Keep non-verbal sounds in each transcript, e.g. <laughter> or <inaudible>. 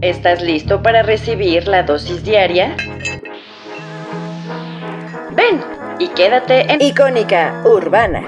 ¿Estás listo para recibir la dosis diaria? Ven y quédate en Icónica Urbana.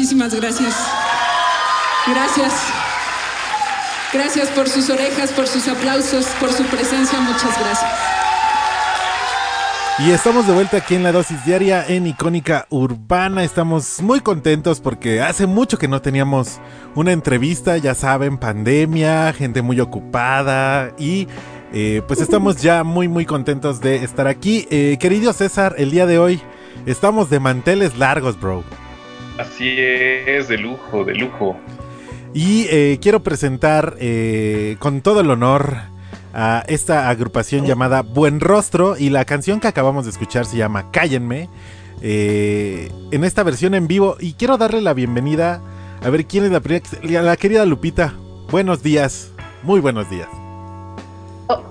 Gracias. Gracias. Gracias por sus orejas, por sus aplausos, por su presencia. Muchas gracias. Y estamos de vuelta aquí en la dosis diaria en Icónica Urbana. Estamos muy contentos porque hace mucho que no teníamos una entrevista, ya saben, pandemia, gente muy ocupada y eh, pues estamos ya muy muy contentos de estar aquí. Eh, querido César, el día de hoy estamos de manteles largos, bro. Así es, de lujo, de lujo. Y eh, quiero presentar eh, con todo el honor a esta agrupación llamada Buen Rostro y la canción que acabamos de escuchar se llama Cállenme. Eh, en esta versión en vivo y quiero darle la bienvenida a ver quién es la primera, la querida Lupita. Buenos días, muy buenos días. Oh,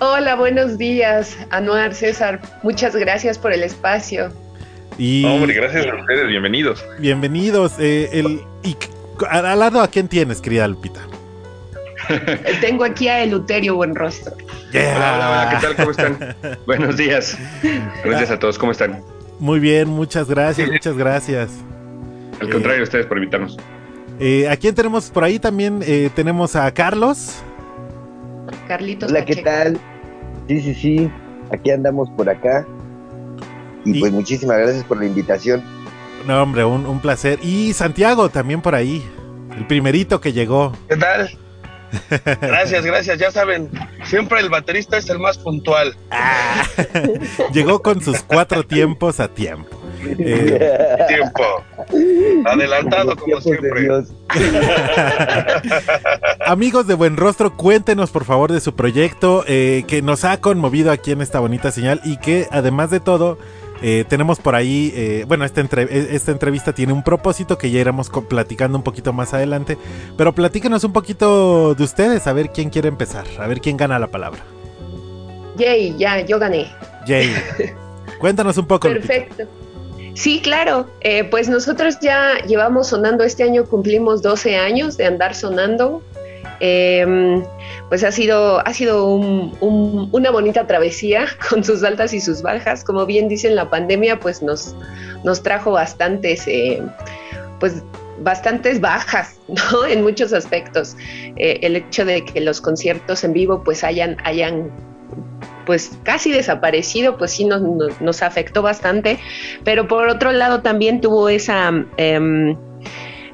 hola, buenos días, Anuar César. Muchas gracias por el espacio. Hombre, gracias a ustedes, bienvenidos. Bienvenidos. Eh, el, y, al lado, ¿a quién tienes, querida Lupita? Tengo aquí a Eluterio Buenrostro. Hola, hola, ¿qué tal? ¿Cómo están? <laughs> Buenos días. Gracias a todos, ¿cómo están? Muy bien, muchas gracias, muchas gracias. Al eh, contrario, ustedes por invitarnos. Eh, ¿A quién tenemos por ahí también? Eh, tenemos a Carlos. Carlitos. Hola, ¿qué tal? Sí, sí, sí. Aquí andamos por acá. Y, pues muchísimas gracias por la invitación. No, hombre, un, placer. Y Santiago también por ahí, el primerito que llegó. ¿Qué tal? Gracias, gracias. Ya saben, siempre el baterista es el más puntual. Ah, <laughs> llegó con sus cuatro tiempos a tiempo. Eh, Tiempo. Adelantado como siempre. <laughs> Amigos de Buen Rostro, cuéntenos por favor de su proyecto eh, que nos ha conmovido aquí en esta bonita señal y que además de todo eh, tenemos por ahí, eh, bueno, esta, entre- eh, esta entrevista tiene un propósito que ya iremos platicando un poquito más adelante, pero platíquenos un poquito de ustedes, a ver quién quiere empezar, a ver quién gana la palabra. Yay, ya, yo gané. Jay, <laughs> cuéntanos un poco. Lupita. Perfecto. Sí, claro. Eh, pues nosotros ya llevamos sonando, este año cumplimos 12 años de andar sonando. Eh, pues ha sido, ha sido un- un- una bonita travesía <laughs> con sus altas y sus bajas. Como bien dicen, la pandemia pues nos, nos trajo bastantes, eh, pues bastantes bajas, <laughs> ¿no? En muchos aspectos. Eh, el hecho de que los conciertos en vivo pues hayan, hayan pues casi desaparecido, pues sí nos, nos, nos afectó bastante, pero por otro lado también tuvo esa, em,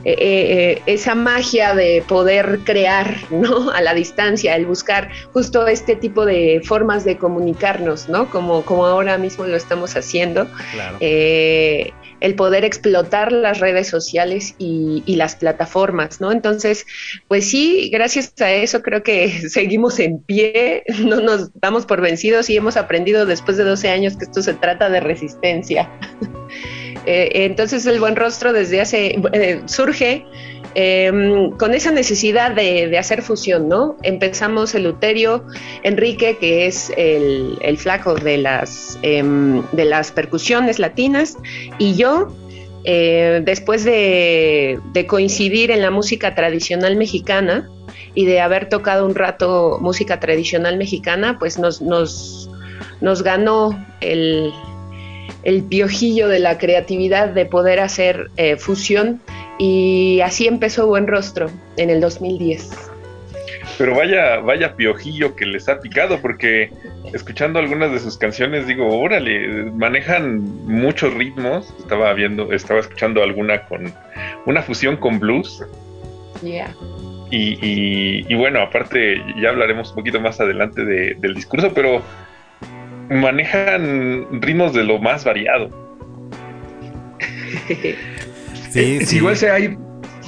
eh, eh, esa magia de poder crear, ¿no? <laughs> A la distancia, el buscar justo este tipo de formas de comunicarnos, ¿no? Como, como ahora mismo lo estamos haciendo. Claro. Eh, el poder explotar las redes sociales y, y, las plataformas, ¿no? Entonces, pues sí, gracias a eso creo que <laughs> seguimos en pie, <laughs> no nos damos por vencidos y hemos aprendido después de 12 años que esto se trata de resistencia. Eh, entonces el buen rostro desde hace, eh, surge eh, con esa necesidad de, hacer fusión, ¿no? Empezamos el Luterio, Enrique, que es el, flaco de las, eh, de las percusiones latinas, y yo, eh, después de, de, coincidir en la música tradicional mexicana y de haber tocado un rato música tradicional mexicana, pues nos, nos, nos ganó el, el piojillo de la creatividad de poder hacer eh, fusión y así empezó Buen Rostro en el 2010. Pero vaya, vaya piojillo que les ha picado, porque escuchando algunas de sus canciones digo, órale, manejan muchos ritmos. Estaba viendo, estaba escuchando alguna con una fusión con blues. Yeah. Y, y, y, bueno, aparte ya hablaremos un poquito más adelante de, del discurso, pero manejan ritmos de lo más variado. <laughs> Sí, sí. Igual se ha,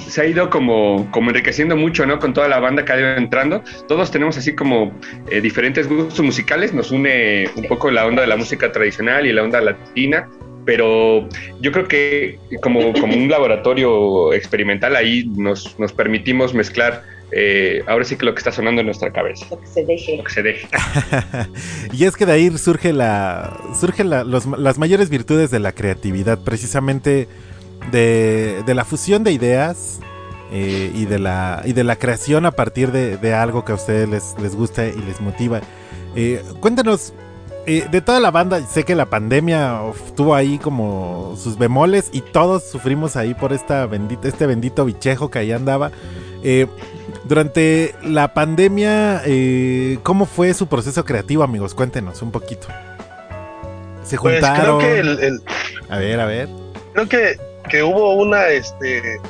se ha ido como, como enriqueciendo mucho, ¿no? Con toda la banda que ha ido entrando. Todos tenemos así como eh, diferentes gustos musicales. Nos une un poco la onda de la música tradicional y la onda latina. Pero yo creo que como, como un laboratorio experimental ahí nos, nos permitimos mezclar eh, ahora sí que lo que está sonando en nuestra cabeza. Lo que se deje. Lo que se deje. <laughs> y es que de ahí surge la surge la, los, las mayores virtudes de la creatividad, precisamente de, de la fusión de ideas eh, y, de la, y de la creación a partir de, de algo que a ustedes les, les gusta y les motiva. Eh, cuéntanos, eh, de toda la banda, sé que la pandemia tuvo ahí como sus bemoles y todos sufrimos ahí por esta bendita, este bendito bichejo que ahí andaba. Eh, durante la pandemia, eh, ¿cómo fue su proceso creativo, amigos? Cuéntenos un poquito. Se juntaron. Pues creo que el, el, a ver, a ver. Creo que, que hubo una, este,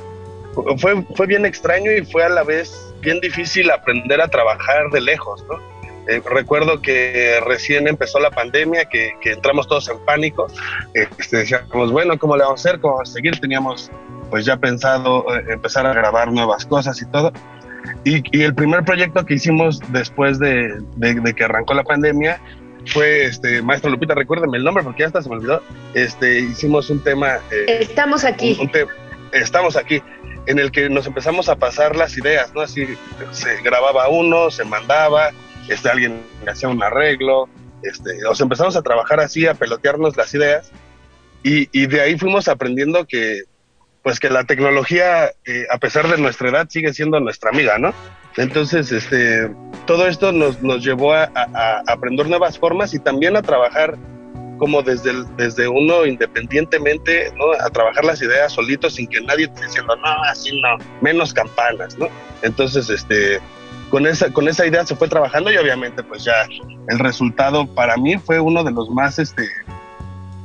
fue, fue bien extraño y fue a la vez bien difícil aprender a trabajar de lejos, ¿no? Eh, recuerdo que recién empezó la pandemia, que, que entramos todos en pánico, este, decíamos, bueno, ¿cómo le vamos a hacer? ¿Cómo vamos a seguir? Teníamos pues ya pensado eh, empezar a grabar nuevas cosas y todo. Y, y el primer proyecto que hicimos después de, de, de, que arrancó la pandemia fue, este, Maestra Lupita, recuérdeme el nombre porque ya hasta se me olvidó, este, hicimos un tema... Eh, estamos aquí. Un, un te estamos aquí, en el que nos empezamos a pasar las ideas, ¿no? Así se grababa uno, se mandaba, este, alguien hacía un arreglo, este, nos empezamos a trabajar así, a pelotearnos las ideas, y, y de ahí fuimos aprendiendo que, pues que la tecnología, eh, a pesar de nuestra edad, sigue siendo nuestra amiga, ¿no? Entonces, este, todo esto nos, nos llevó a, aprender nuevas formas y también a trabajar como desde, desde uno independientemente, ¿no? A trabajar las ideas solitos sin que nadie esté diciendo, no, así no, menos campanas, ¿no? Entonces, este, con esa, con esa idea se fue trabajando y obviamente pues ya el resultado para mí fue uno de los más, este,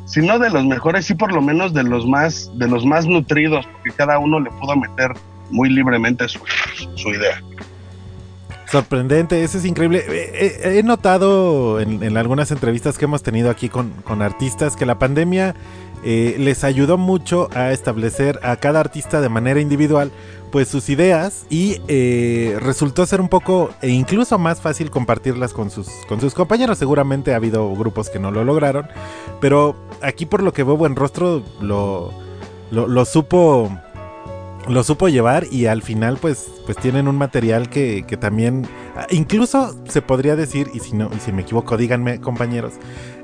si no de los mejores, sí por lo menos de los más, de los más nutridos, porque cada uno le pudo meter muy libremente su, su idea. Sorprendente, eso es increíble. He, notado en, algunas entrevistas que hemos tenido aquí con, artistas que la pandemia eh, les ayudó mucho a establecer a cada artista de manera individual pues sus ideas y eh, resultó ser un poco e incluso más fácil compartirlas con sus, con sus compañeros. Seguramente ha habido grupos que no lo lograron, pero aquí por lo que veo buen rostro lo, lo supo lo supo llevar y al final pues, pues tienen un material que, también, incluso se podría decir, y si, no, y si me equivoco díganme compañeros,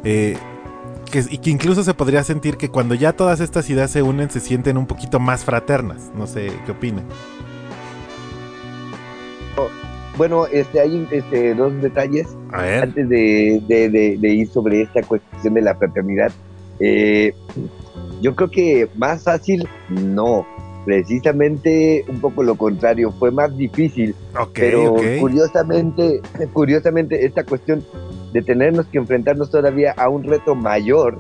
eh, que, y que incluso se podría sentir que cuando ya todas estas ideas se unen se sienten un poquito más fraternas. No sé qué opinan. Bueno, este, hay este, dos detalles antes de, ir sobre esta cuestión de la fraternidad. Eh, yo creo que más fácil no precisamente un poco lo contrario, fue más difícil. pero curiosamente, <laughs> curiosamente, esta cuestión de tenernos que enfrentarnos todavía a un reto mayor,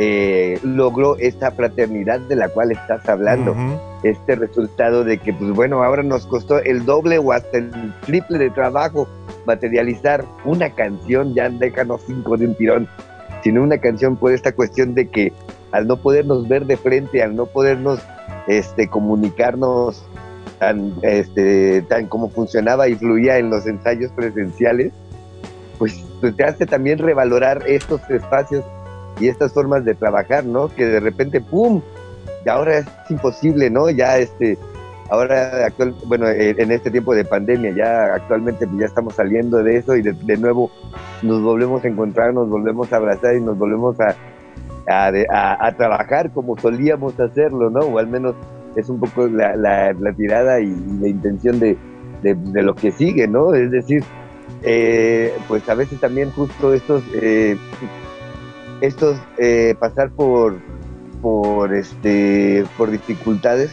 eh, logró esta fraternidad de la cual estás hablando. Este resultado de que, pues bueno, ahora nos costó el doble o hasta el triple de trabajo materializar una canción, ya déjanos cinco de un tirón, sino una canción por esta cuestión de que al no podernos ver de frente, al no podernos este, comunicarnos tan, este, tan como funcionaba y fluía en los ensayos presenciales, pues, pues, te hace también revalorar estos espacios y estas formas de trabajar, ¿no? Que de repente, ¡pum! Y ahora es imposible, ¿no? Ya este, ahora actual, bueno, en este tiempo de pandemia, ya actualmente pues, ya estamos saliendo de eso y de, de, nuevo nos volvemos a encontrar, nos volvemos a abrazar y nos volvemos a, a, trabajar como solíamos hacerlo, ¿no? O al menos es un poco la, tirada y la intención de, de, lo que sigue, ¿no? Es decir, eh, pues a veces también justo estos, eh, estos eh, pasar por, por, este, por dificultades,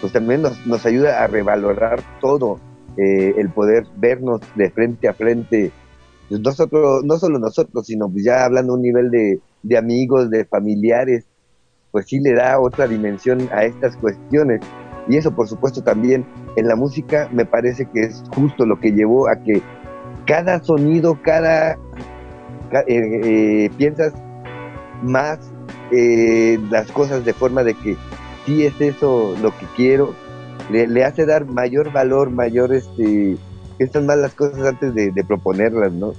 pues también nos, nos ayuda a revalorar todo, el poder vernos de frente a frente, pues nosotros, no solo nosotros, sino ya hablando a un nivel de, de amigos, de familiares, pues sí le da otra dimensión a estas cuestiones. Y eso, por supuesto, también en la música me parece que es justo lo que llevó a que cada sonido, cada... Eh, eh, piensas más eh, las cosas de forma de que sí es eso lo que quiero, le, hace dar mayor valor, mayor, este, estas más las cosas antes de proponerlas, ¿no?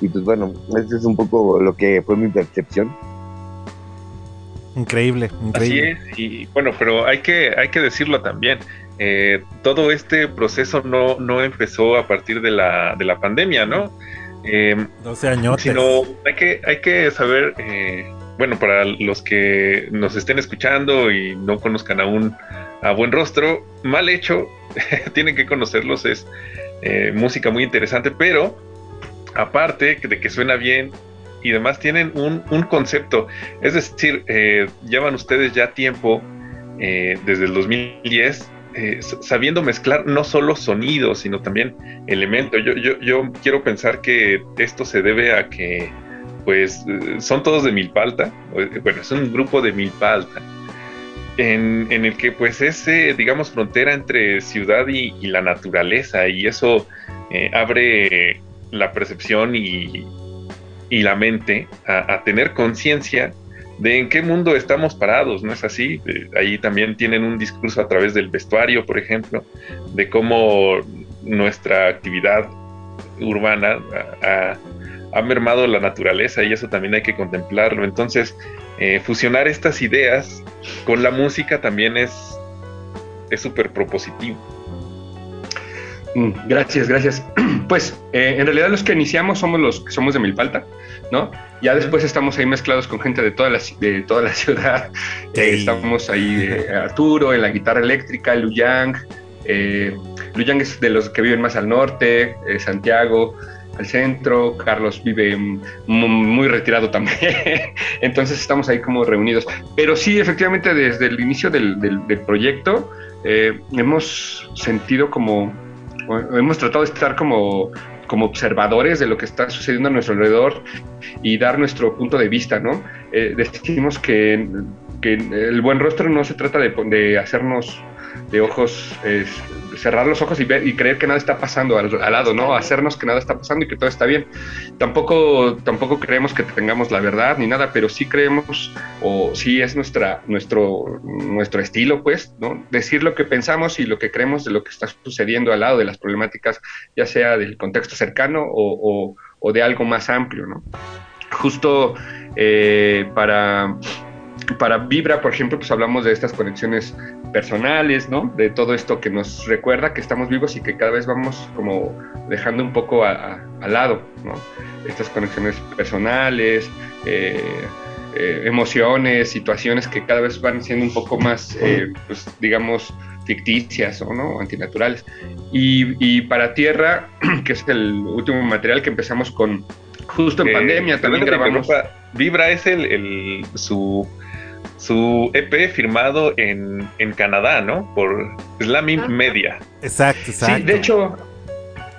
Y pues bueno, eso es un poco lo que fue mi percepción. Increíble, increíble. Así es, y bueno, pero hay que, hay que decirlo también. Eh, todo este proceso no, no empezó a partir de la, de la pandemia, ¿no? Eh, 12 años. Sino hay que, hay que saber, eh, bueno, para los que nos estén escuchando y no conozcan aún a Buen Rostro, mal hecho, <laughs> tienen que conocerlos, es eh, música muy interesante, pero aparte de que suena bien y demás, tienen un, concepto. Es decir, eh, llevan ustedes ya tiempo, eh, desde el 2010, eh, sabiendo mezclar no solo sonidos, sino también elementos. Yo, yo, yo, quiero pensar que esto se debe a que, pues, son todos de Milpalta. Bueno, es un grupo de Milpalta. En, en el que pues es, digamos, frontera entre ciudad y la naturaleza y eso abre la percepción y, la mente a, tener conciencia de en qué mundo estamos parados, ¿no es así? Ahí también tienen un discurso a través del vestuario, por ejemplo, de cómo nuestra actividad urbana ha, mermado la naturaleza y eso también hay que contemplarlo. Entonces, eh, fusionar estas ideas con la música también es súper propositivo. Mm, gracias, gracias. Pues eh, en realidad los que iniciamos somos los que somos de Milpalta, ¿no? Ya después estamos ahí mezclados con gente de toda la, de toda la <laughs> ciudad. Eh, estamos ahí eh, Arturo en la guitarra eléctrica, Lu Yang. Lu Yang es de los que viven más al norte, Santiago al centro, Carlos vive muy retirado también, <laughs> entonces estamos ahí como reunidos. Pero sí, efectivamente, desde el inicio del, del proyecto hemos sentido como hemos tratado de estar como, como observadores de lo que está sucediendo a nuestro alrededor y dar nuestro punto de vista, ¿no? Eh, decimos que, que, el buen rostro no se trata de, de hacernos de ojos cerrar los ojos y, ver, y creer que nada está pasando al, lado, ¿no? Hacernos que nada está pasando y que todo está bien. Tampoco, tampoco creemos que tengamos la verdad ni nada, pero sí creemos, o sí es nuestra, nuestro, nuestro estilo, pues, ¿no? Decir lo que pensamos y lo que creemos de lo que está sucediendo al lado de las problemáticas, ya sea del contexto cercano o, o, de algo más amplio, ¿no? Justo eh, para para Vibra, por ejemplo, pues hablamos de estas conexiones personales, ¿no? De todo esto que nos recuerda que estamos vivos y que cada vez vamos como dejando un poco al lado, ¿no? Estas conexiones personales, eh, eh, emociones, situaciones que cada vez van siendo un poco más, eh, pues digamos, ficticias o no antinaturales. Y, para Tierra, <clears throat> que es el último material que empezamos con justo en pandemia, también grabamos. Vibra es el su su EP firmado en, Canadá, ¿no? Por Slamming Media. Exacto, exacto. Sí, de hecho,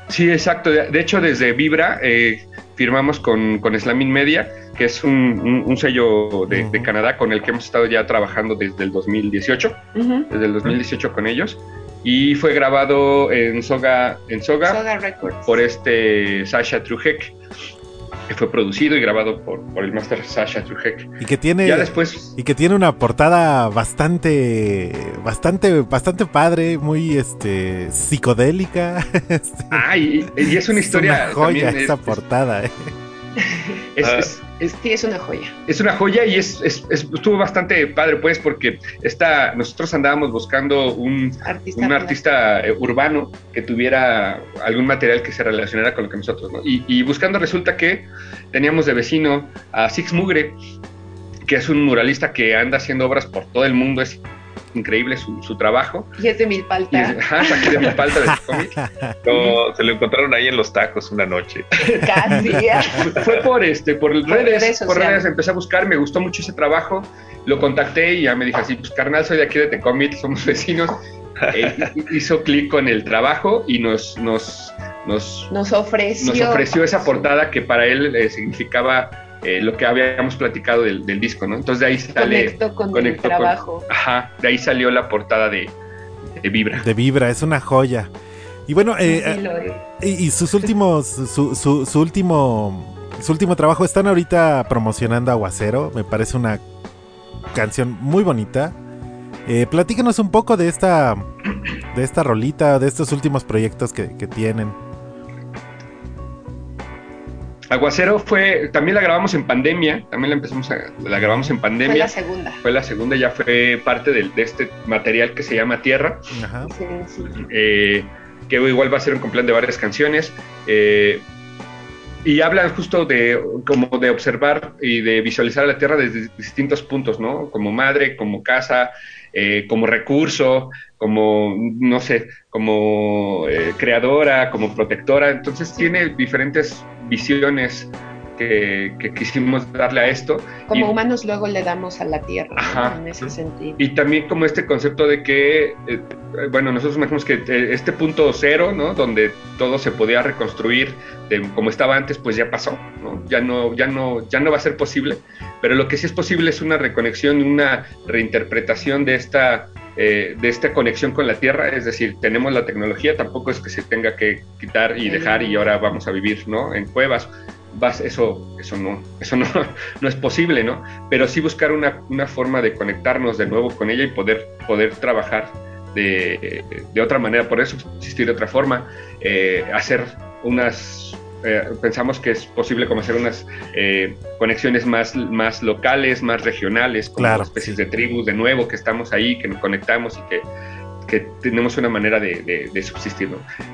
sí, exacto. De, hecho, desde Vibra eh, firmamos con, con Slamming Media, que es un, sello de, Canadá con el que hemos estado ya trabajando desde el 2018, desde el 2018 con ellos. Y fue grabado en Soga, en Soga, por este Sasha Trujek que fue producido y grabado por, por el master Sasha Trujek. Y que tiene después y que tiene una portada bastante bastante bastante padre, muy este psicodélica. <laughs> ah, y, es una historia es una joya esa portada. Eh. <laughs> Es, sí, es una joya. Es una joya y es, estuvo bastante padre, pues, porque está, nosotros andábamos buscando un artista, un artista eh, urbano que tuviera algún material que se relacionara con lo que nosotros, ¿no? Y, y buscando resulta que teníamos de vecino a Six Mugre, que es un muralista que anda haciendo obras por todo el mundo, es increíble su, trabajo. Y es de Milpalta. aquí de Milpalta de cómic. <laughs> se lo encontraron ahí en los tacos una noche. Casi. <laughs> Fue por este, por, redes, por redes empecé a buscar, me gustó mucho ese trabajo, lo contacté y ya me dijo así, pues carnal, soy de aquí de Tecomit, somos vecinos. <laughs> Eh, hizo clic con el trabajo y nos, nos, nos, nos, ofreció. nos ofreció esa portada que para él eh, significaba eh, lo que habíamos platicado del, disco, ¿no? Entonces de ahí sale... Conectó con el trabajo. ajá, de ahí salió la portada de, Vibra. De Vibra, es una joya. Y bueno, eh, y, sus últimos, su, su, último, su último trabajo, están ahorita promocionando Aguacero, me parece una canción muy bonita. Eh, platícanos un poco de esta, de esta rolita, de estos últimos proyectos que, que tienen. Aguacero fue, también la grabamos en pandemia, también la empezamos a, la grabamos en pandemia. Fue la segunda. Fue la segunda, ya fue parte de, este material que se llama Tierra. Ajá. Sí, sí. Eh, que igual va a ser un completo de varias canciones. Eh, y hablan justo de como de observar y de visualizar la Tierra desde distintos puntos, ¿no? Como madre, como casa, eh, como recurso, como, no sé, como creadora, como protectora. Entonces tiene diferentes visiones que, quisimos darle a esto. Como humanos luego le damos a la tierra, en ese sentido. Y también como este concepto de que, eh, bueno, nosotros imaginamos que eh, este punto cero, ¿no? Donde todo se podía reconstruir de como estaba antes, pues ya pasó, ¿no? Ya no, ya no, ya no va a ser posible, pero lo que sí es posible es una reconexión, una reinterpretación de esta eh, de esta conexión con la Tierra, es decir, tenemos la tecnología, tampoco es que se tenga que quitar y dejar y ahora vamos a vivir ¿no? en cuevas. Vas, eso eso, no, <laughs> eso no, no es posible, ¿no? Pero sí buscar una, una, forma de conectarnos de nuevo con ella y poder, poder trabajar de, de otra manera, por eso existir de otra forma, eh, hacer unas eh, pensamos que es posible hacer unas eh, conexiones más, más locales, más regionales, como especies de tribus de nuevo que estamos ahí, que nos conectamos y que, que tenemos una manera de, de, subsistir.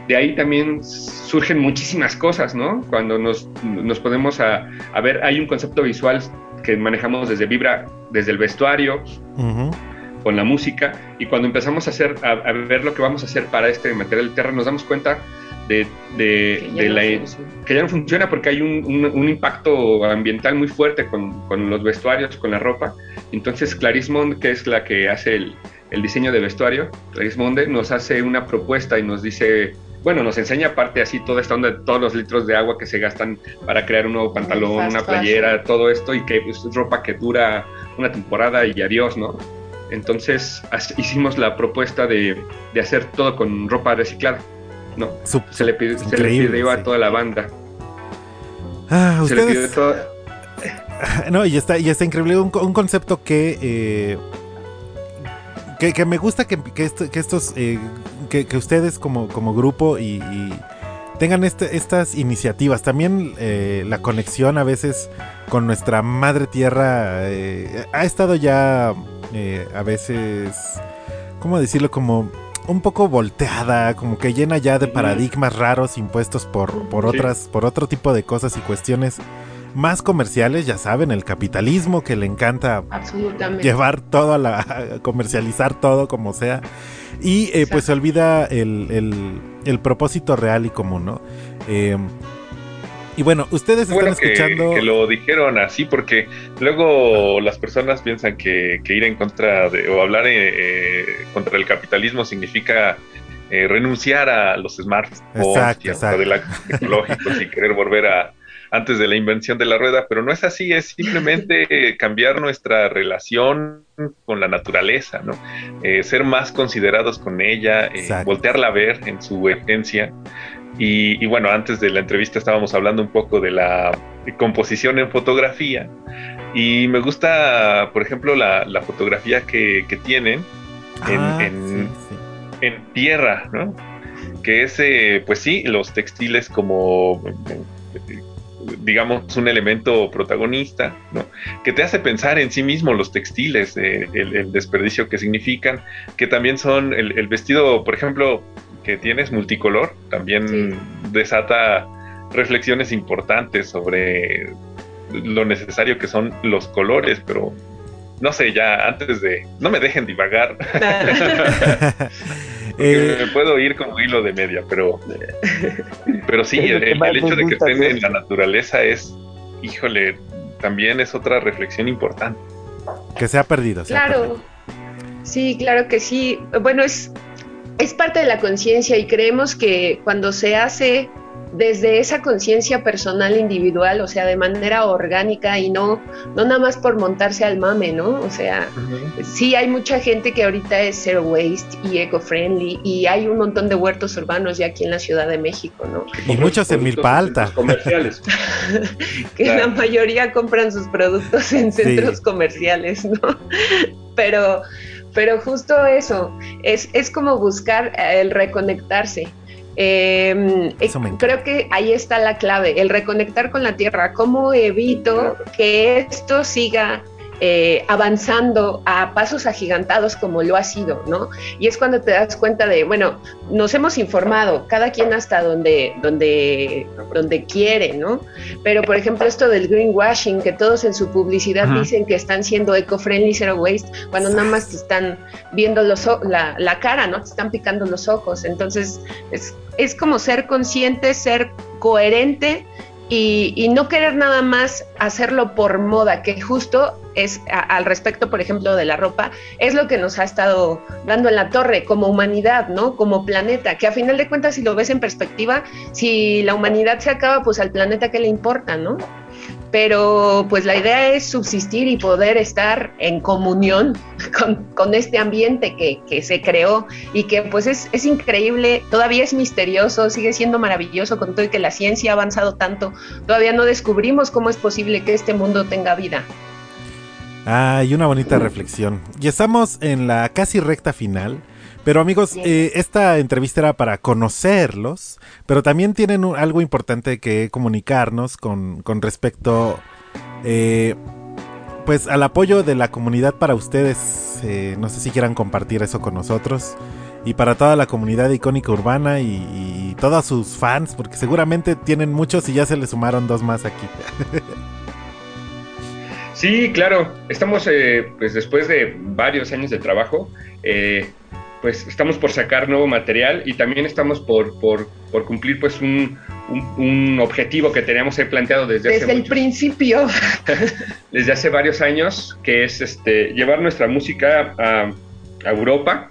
De ahí también surgen muchísimas cosas, ¿no? Cuando nos, nos podemos a, a, ver, hay un concepto visual que manejamos desde Vibra, desde el vestuario. con la música y cuando empezamos a hacer a, a, ver lo que vamos a hacer para este material de tierra nos damos cuenta de, que, la, que, ya no funciona porque hay un, impacto ambiental muy fuerte con, con, los vestuarios, con la ropa. Entonces Clarice Monde, que es la que hace el, el diseño de vestuario, Clarice Monde, nos hace una propuesta y nos dice, bueno, nos enseña aparte así toda esta onda de todos los litros de agua que se gastan para crear un nuevo pantalón, una playera, todo esto y que es ropa que dura una temporada y adiós, ¿no? Entonces hicimos la propuesta de, hacer todo con ropa reciclada. ¿No? se, le pidió, a toda la banda. Ah, se le pidió todo... <laughs> No, y está, y está increíble. Un, concepto que, eh, que, me gusta que, estos eh, que, ustedes como, como grupo y, tengan este, estas iniciativas. También eh, la conexión a veces con nuestra madre tierra ha estado ya a veces, ¿cómo decirlo? Como un poco volteada, como que llena ya de paradigmas raros impuestos por, por otras, por otro tipo de cosas y cuestiones más comerciales, ya saben, el capitalismo que le encanta llevar todo a la, <laughs> comercializar todo como sea. Y eh, pues se olvida el, el, propósito real y común, ¿no? Eh, y bueno, ustedes están escuchando. Que lo dijeron así, porque luego las personas piensan que, ir en contra de, o hablar eh, contra el capitalismo significa eh, renunciar a los smartphones y a los tecnológicos y querer volver a antes de la invención de la rueda, pero no es así, es simplemente <laughs> cambiar nuestra relación con la naturaleza, ¿no? Eh, ser más considerados con ella, voltearla a ver en su esencia y, bueno, antes de la entrevista estábamos hablando un poco de la composición en fotografía. Y me gusta, por ejemplo, la, fotografía que, tienen en, ah, tierra, ¿no? Que es, eh, pues sí, los textiles como, digamos, un elemento protagonista, ¿no? Que te hace pensar en sí mismo los textiles, eh, el, desperdicio que significan, que también son el vestido, por ejemplo, que tienes multicolor también desata reflexiones importantes sobre lo necesario que son los colores, pero no sé, ya antes de... No me dejen divagar. <laughs> eh, me puedo ir como hilo de media, pero... Pero sí, <laughs> el, hecho de que estén en la naturaleza es, híjole, también es otra reflexión importante. Que se ha perdido. claro. Sí, claro que sí. Bueno, es es parte de la conciencia y creemos que cuando se hace desde esa conciencia personal individual, o sea, de manera orgánica y no, no nada más por montarse al mame, ¿no? O sea, sí hay mucha gente que ahorita es zero waste y eco-friendly y hay un montón de huertos urbanos ya aquí en la Ciudad de México, ¿no? Y muchos en Milpa Alta. Comerciales. <laughs> que la mayoría compran sus productos en centros comerciales, ¿no? Pero pero justo eso, es, es como buscar eh, el reconectarse. Em, eh, creo que ahí está la clave, el reconectar con la tierra. ¿Cómo evito que esto siga eh, avanzando a pasos agigantados como lo ha sido, ¿no? Y es cuando te das cuenta de, bueno, nos hemos informado, cada quien hasta donde, donde, donde quiere, ¿no? Pero, por ejemplo, esto del greenwashing, que todos en su publicidad dicen que están siendo eco-friendly, zero waste, cuando nada más te están viendo los, la, la cara, ¿no? Te están picando los ojos. Entonces, es, es como ser consciente, ser coherente y, no querer nada más hacerlo por moda, que justo es al respecto, por ejemplo, de la ropa, es lo que nos ha estado dando en la torre como humanidad, ¿no? Como planeta, que a final de cuentas, si lo ves en perspectiva, si la humanidad se acaba, pues al planeta, ¿qué le importa, no? pero pues la idea es subsistir y poder estar en comunión <laughs> con, este ambiente que, se creó y que pues es, es, increíble, todavía es misterioso, sigue siendo maravilloso con todo y que la ciencia ha avanzado tanto, todavía no descubrimos cómo es posible que este mundo tenga vida. Ah, y una bonita reflexión. Y estamos en la casi recta final. Pero amigos, eh, esta entrevista era para conocerlos, pero también tienen algo importante que comunicarnos con, con respecto eh, pues al apoyo de la comunidad para ustedes. Eh, no sé si quieran compartir eso con nosotros. Y para toda la comunidad icónica urbana y, todos sus fans, porque seguramente tienen muchos y ya se les sumaron dos más aquí. <laughs> Sí, claro. Estamos, pues después de varios años de trabajo, eh, pues estamos por sacar nuevo material y también estamos por, por, por cumplir pues un, un, objetivo que teníamos planteado desde, desde el principio. <laughs> desde hace varios años, que es este, llevar nuestra música a, Europa,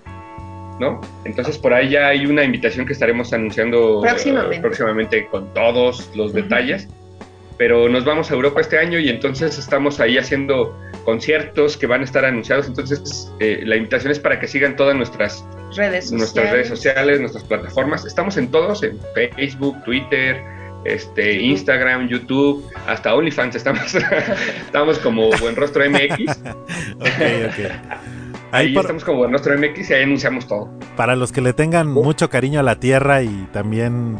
¿no? Entonces por ahí ya hay una invitación que estaremos anunciando próximamente, próximamente con todos los detalles, pero nos vamos a Europa este año y entonces estamos ahí haciendo conciertos que van a estar anunciados. Entonces, eh, la invitación es para que sigan todas nuestras redes sociales. nuestras redes sociales, nuestras plataformas. Estamos en todos, en Facebook, Twitter, este, Instagram, YouTube, hasta OnlyFans estamos, <laughs> estamos como Buen Rostro MX. <laughs> Ahí, estamos como Buen Rostro MX y ahí anunciamos todo. Para los que le tengan mucho cariño a la tierra y también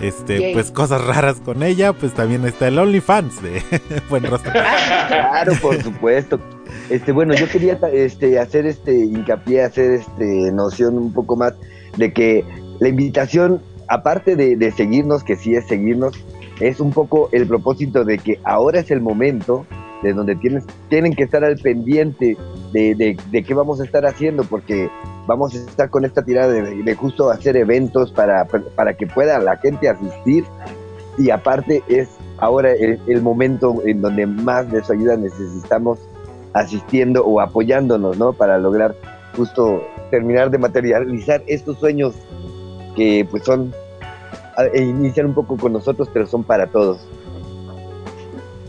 este, pues cosas raras con ella, pues también está el OnlyFans de <laughs> Buen Rostro. Claro, por supuesto. Este, bueno, yo quería este, hacer este hincapié, hacer este noción un poco más de que la invitación aparte de, seguirnos, que sí es seguirnos, es un poco el propósito de que ahora es el momento de donde tienes, tienen que estar al pendiente de, qué vamos a estar haciendo, porque vamos a estar con esta tirada de, justo hacer eventos para, para que pueda la gente asistir y aparte es ahora el, el, momento en donde más de su ayuda necesitamos asistiendo o apoyándonos, ¿no? Para lograr justo terminar de materializar estos sueños que pues son, e inician un poco con nosotros, pero son para todos.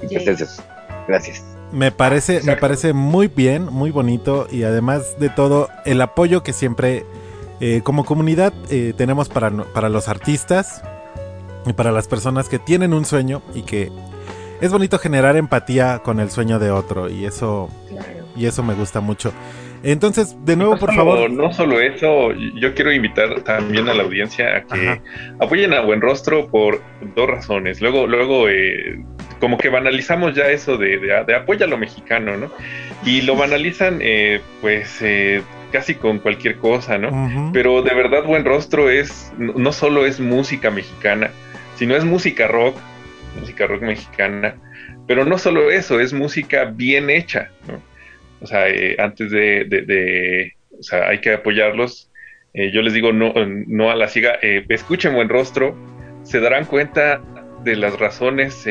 Entonces, gracias. Me parece, me parece muy bien, muy bonito y además de todo el apoyo que siempre eh, como comunidad eh, tenemos para, para los artistas y para las personas que tienen un sueño y que es bonito generar empatía con el sueño de otro y eso y eso me gusta mucho. Entonces, de nuevo, por favor. No solo eso, yo quiero invitar también a la audiencia a que apoyen a Buen Rostro por dos razones. Luego, luego eh, como que banalizamos ya eso de, de, apoya a lo mexicano, ¿no? Y lo banalizan, eh, pues, eh, casi con cualquier cosa, ¿no? Pero de verdad, Buen Rostro es, no solo es música mexicana, sino es música rock, música rock mexicana. Pero no solo eso, es música bien hecha, ¿no? O sea, eh, antes de, o sea, hay que apoyarlos. Yo les digo no, no a la siga, escuchen buen rostro, se darán cuenta de las razones,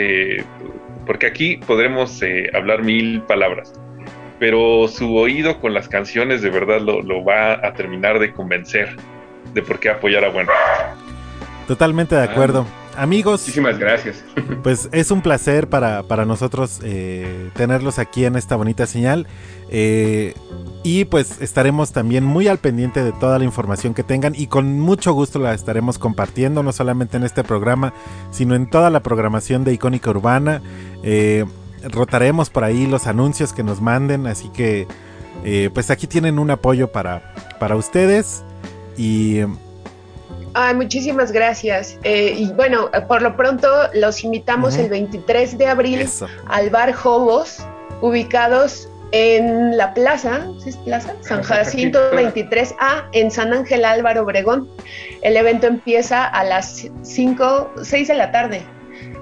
porque aquí podremos hablar mil palabras, pero su oído con las canciones de verdad lo, va a terminar de convencer de por qué apoyar a buen rostro. Totalmente de acuerdo. Amigos. Muchísimas gracias. <laughs> Pues es un placer para, para nosotros tenerlos aquí en esta bonita señal. Eh, y pues estaremos también muy al pendiente de toda la información que tengan y con mucho gusto la estaremos compartiendo, no solamente en este programa, sino en toda la programación de Icónica Urbana. Eh, rotaremos por ahí los anuncios que nos manden, así que eh, pues aquí tienen un apoyo para, para ustedes y... Ay, muchísimas gracias. y bueno, por lo pronto los invitamos el 23 de abril al Bar Jobos, ubicados en la plaza, ¿sí es plaza? San Jacinto 23A, en San Ángel Álvaro Obregón. El evento empieza a las 5, 6 de la tarde.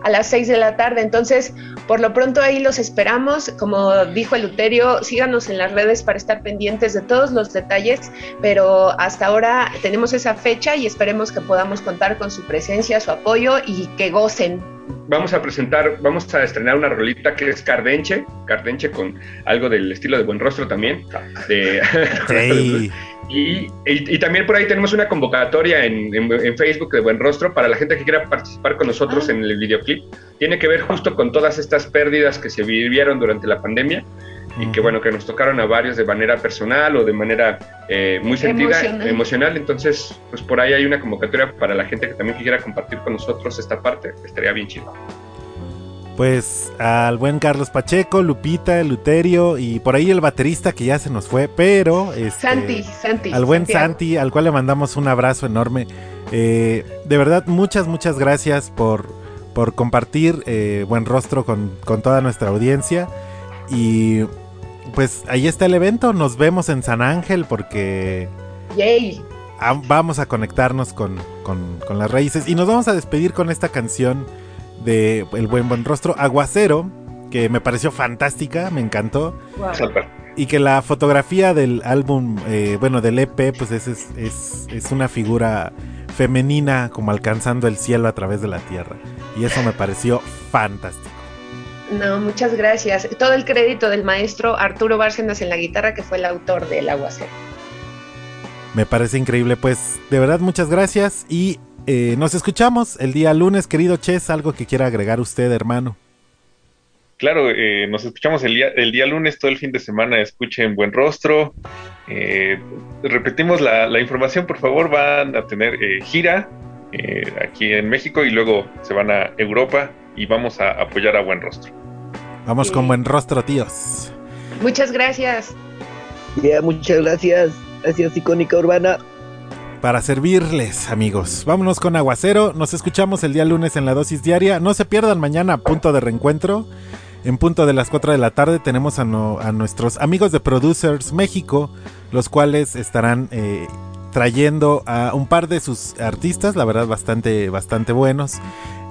A las 6 de la tarde. Entonces, por lo pronto ahí los esperamos. Como dijo el Luterio, síganos en las redes para estar pendientes de todos los detalles. Pero hasta ahora tenemos esa fecha y esperemos que podamos contar con su presencia, su apoyo y que gocen vamos a presentar, vamos a estrenar una rolita que es Cardenche, Cardenche con algo del estilo de Buen Rostro también. <laughs> y, también por ahí tenemos una convocatoria en, Facebook de Buen Rostro para la gente que quiera participar con nosotros ah. en el videoclip. Tiene que ver justo con todas estas pérdidas que se vivieron durante la pandemia y que bueno, que nos tocaron a varios de manera personal o de manera eh, muy sentida, emocional. Entonces, pues por ahí hay una convocatoria para la gente que también quiera compartir con nosotros esta parte, estaría bien chido. Pues al buen Carlos Pacheco, Lupita, Luterio y por ahí el baterista que ya se nos fue, pero... Este, Santi, Santi. Al buen Santi, al cual le mandamos un abrazo enorme. Eh, de verdad, muchas, muchas gracias por, por compartir eh, buen rostro con, con toda nuestra audiencia. Y pues ahí está el evento. Nos vemos en San Ángel porque. Yay. Vamos a conectarnos con, las raíces. Y nos vamos a despedir con esta canción de El Buen Buen Rostro, Aguacero, que me pareció fantástica, me encantó. Y que la fotografía del álbum, eh, bueno, del EP, pues es, es, es una figura femenina como alcanzando el cielo a través de la tierra. Y eso me pareció fantástico. No, muchas gracias. Todo el crédito del maestro Arturo Bárcenas en la guitarra, que fue el autor del Aguacero. Me parece increíble, pues de verdad muchas gracias y eh, nos escuchamos el día lunes, querido Ches, algo que quiera agregar usted, hermano. claro, eh, nos escuchamos el día, el día lunes, todo el fin de semana, escuchen Buen Rostro. Eh, repetimos la, la, información, por favor, van a tener eh, gira aquí en México y luego se van a Europa y vamos a apoyar a Buen Rostro. Vamos con Buen Rostro, tíos. Muchas gracias. Ya, muchas gracias. Gracias, Icónica Urbana para servirles, amigos. Vámonos con Aguacero. Nos escuchamos el día lunes en la dosis diaria. No se pierdan mañana, punto de reencuentro. En punto de las 4 de la tarde tenemos a, nuestros amigos de Producers México, los cuales estarán eh, trayendo a un par de sus artistas, la verdad bastante, bastante buenos.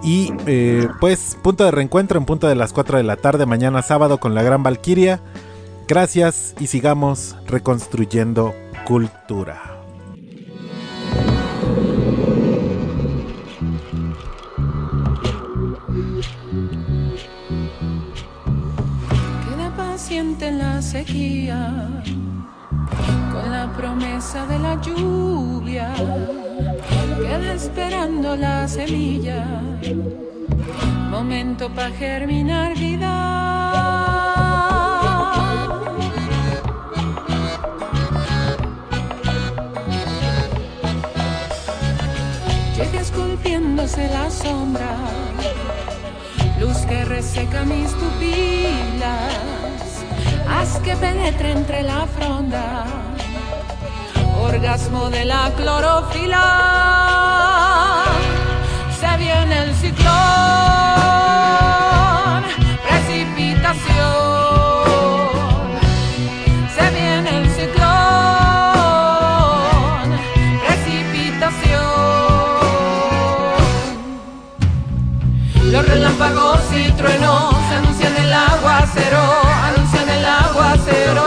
Y eh, pues punto de reencuentro en punto de las 4 de la tarde mañana sábado con la Gran Valquiria. Gracias y sigamos reconstruyendo cultura. en la sequía, con la promesa de la lluvia, esperando la semilla, momento para germinar vida. Llega esculpiéndose la sombra, luz que reseca mis pupilas haz que penetre entre la fronda, orgasmo de la clorofila, el ciclón, precipitación, se viene el ciclón, precipitación, los relámpagos y truenos anuncian el aguacero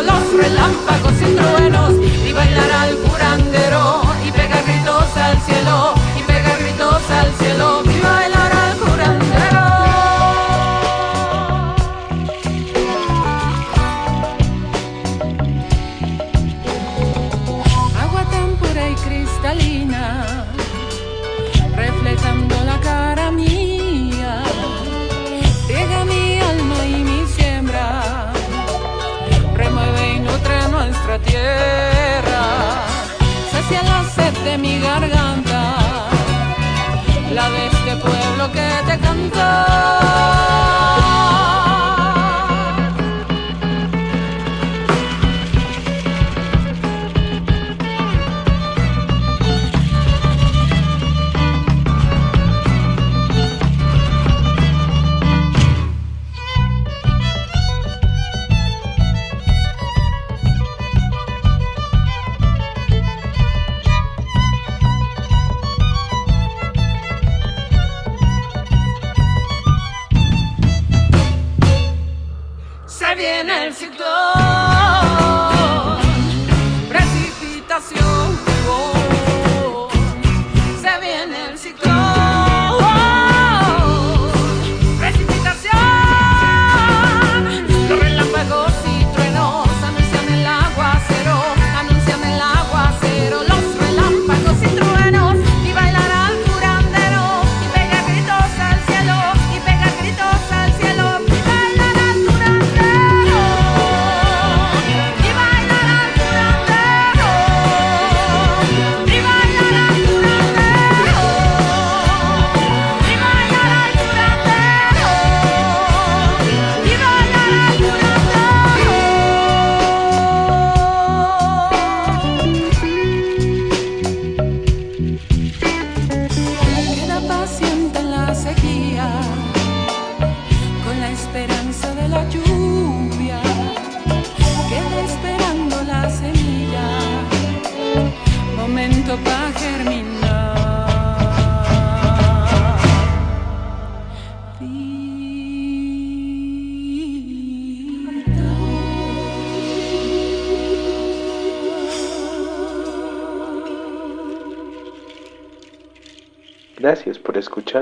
los relámpagos y truenos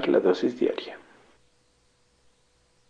La dosis diaria.